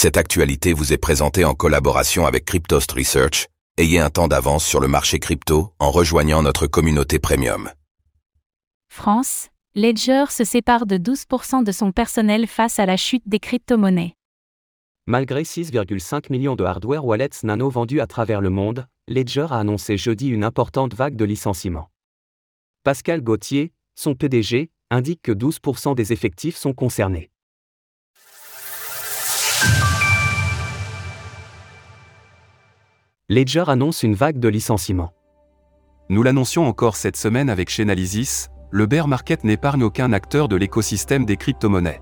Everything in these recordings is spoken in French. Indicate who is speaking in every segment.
Speaker 1: Cette actualité vous est présentée en collaboration avec Cryptost Research. Ayez un temps d'avance sur le marché crypto en rejoignant notre communauté premium.
Speaker 2: France, Ledger se sépare de 12% de son personnel face à la chute des crypto-monnaies.
Speaker 3: Malgré 6,5 millions de hardware wallets nano vendus à travers le monde, Ledger a annoncé jeudi une importante vague de licenciements. Pascal Gauthier, son PDG, indique que 12% des effectifs sont concernés. Ledger annonce une vague de licenciements.
Speaker 4: Nous l'annoncions encore cette semaine avec Chainalysis, le bear market n'épargne aucun acteur de l'écosystème des crypto-monnaies.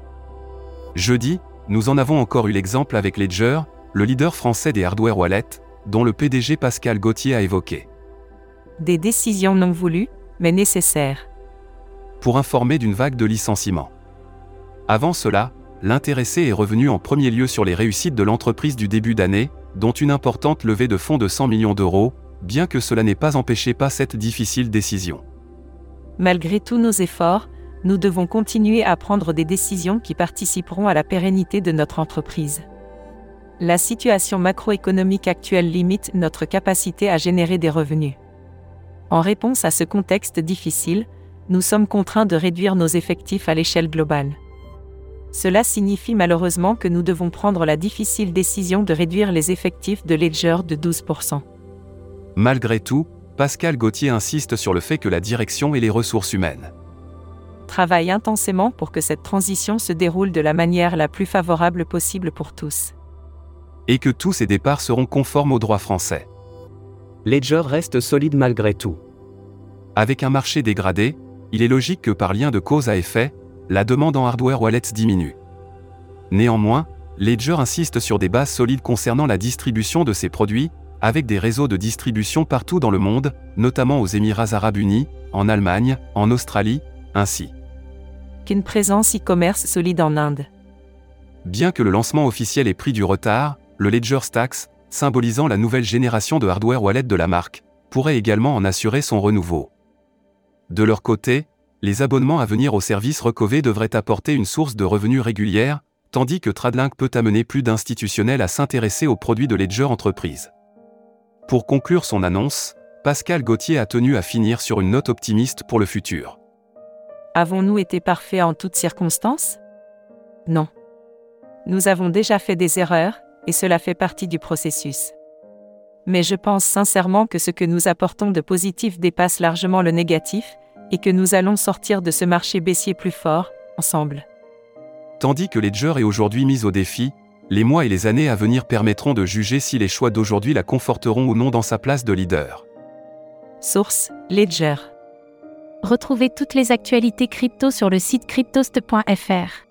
Speaker 4: Jeudi, nous en avons encore eu l'exemple avec Ledger, le leader français des hardware wallets, dont le PDG Pascal Gauthier a évoqué.
Speaker 5: Des décisions non voulues, mais nécessaires.
Speaker 4: Pour informer d'une vague de licenciements. Avant cela, l'intéressé est revenu en premier lieu sur les réussites de l'entreprise du début d'année, dont une importante levée de fonds de 100 millions d'euros, bien que cela n'ait pas empêché pas cette difficile décision.
Speaker 5: Malgré tous nos efforts, nous devons continuer à prendre des décisions qui participeront à la pérennité de notre entreprise. La situation macroéconomique actuelle limite notre capacité à générer des revenus. En réponse à ce contexte difficile, nous sommes contraints de réduire nos effectifs à l'échelle globale. Cela signifie malheureusement que nous devons prendre la difficile décision de réduire les effectifs de Ledger de 12%.
Speaker 4: Malgré tout, Pascal Gauthier insiste sur le fait que la direction et les ressources humaines
Speaker 5: travaillent intensément pour que cette transition se déroule de la manière la plus favorable possible pour tous.
Speaker 4: Et que tous ces départs seront conformes au droit français.
Speaker 3: Ledger reste solide malgré tout.
Speaker 4: Avec un marché dégradé, il est logique que par lien de cause à effet, la demande en hardware wallets diminue. Néanmoins, Ledger insiste sur des bases solides concernant la distribution de ses produits, avec des réseaux de distribution partout dans le monde, notamment aux Émirats arabes unis, en Allemagne, en Australie, ainsi
Speaker 5: qu'une présence e-commerce solide en Inde.
Speaker 4: Bien que le lancement officiel ait pris du retard, le Ledger Stacks, symbolisant la nouvelle génération de hardware wallet de la marque, pourrait également en assurer son renouveau. De leur côté, les abonnements à venir au service Recové devraient apporter une source de revenus régulière, tandis que Tradlink peut amener plus d'institutionnels à s'intéresser aux produits de Ledger Entreprise. Pour conclure son annonce, Pascal Gauthier a tenu à finir sur une note optimiste pour le futur.
Speaker 5: Avons-nous été parfaits en toutes circonstances? Non. Nous avons déjà fait des erreurs, et cela fait partie du processus. Mais je pense sincèrement que ce que nous apportons de positif dépasse largement le négatif, et que nous allons sortir de ce marché baissier plus fort, ensemble.
Speaker 4: Tandis que Ledger est aujourd'hui mise au défi, les mois et les années à venir permettront de juger si les choix d'aujourd'hui la conforteront ou non dans sa place de leader.
Speaker 5: Source Ledger.
Speaker 2: Retrouvez toutes les actualités crypto sur le site cryptost.fr.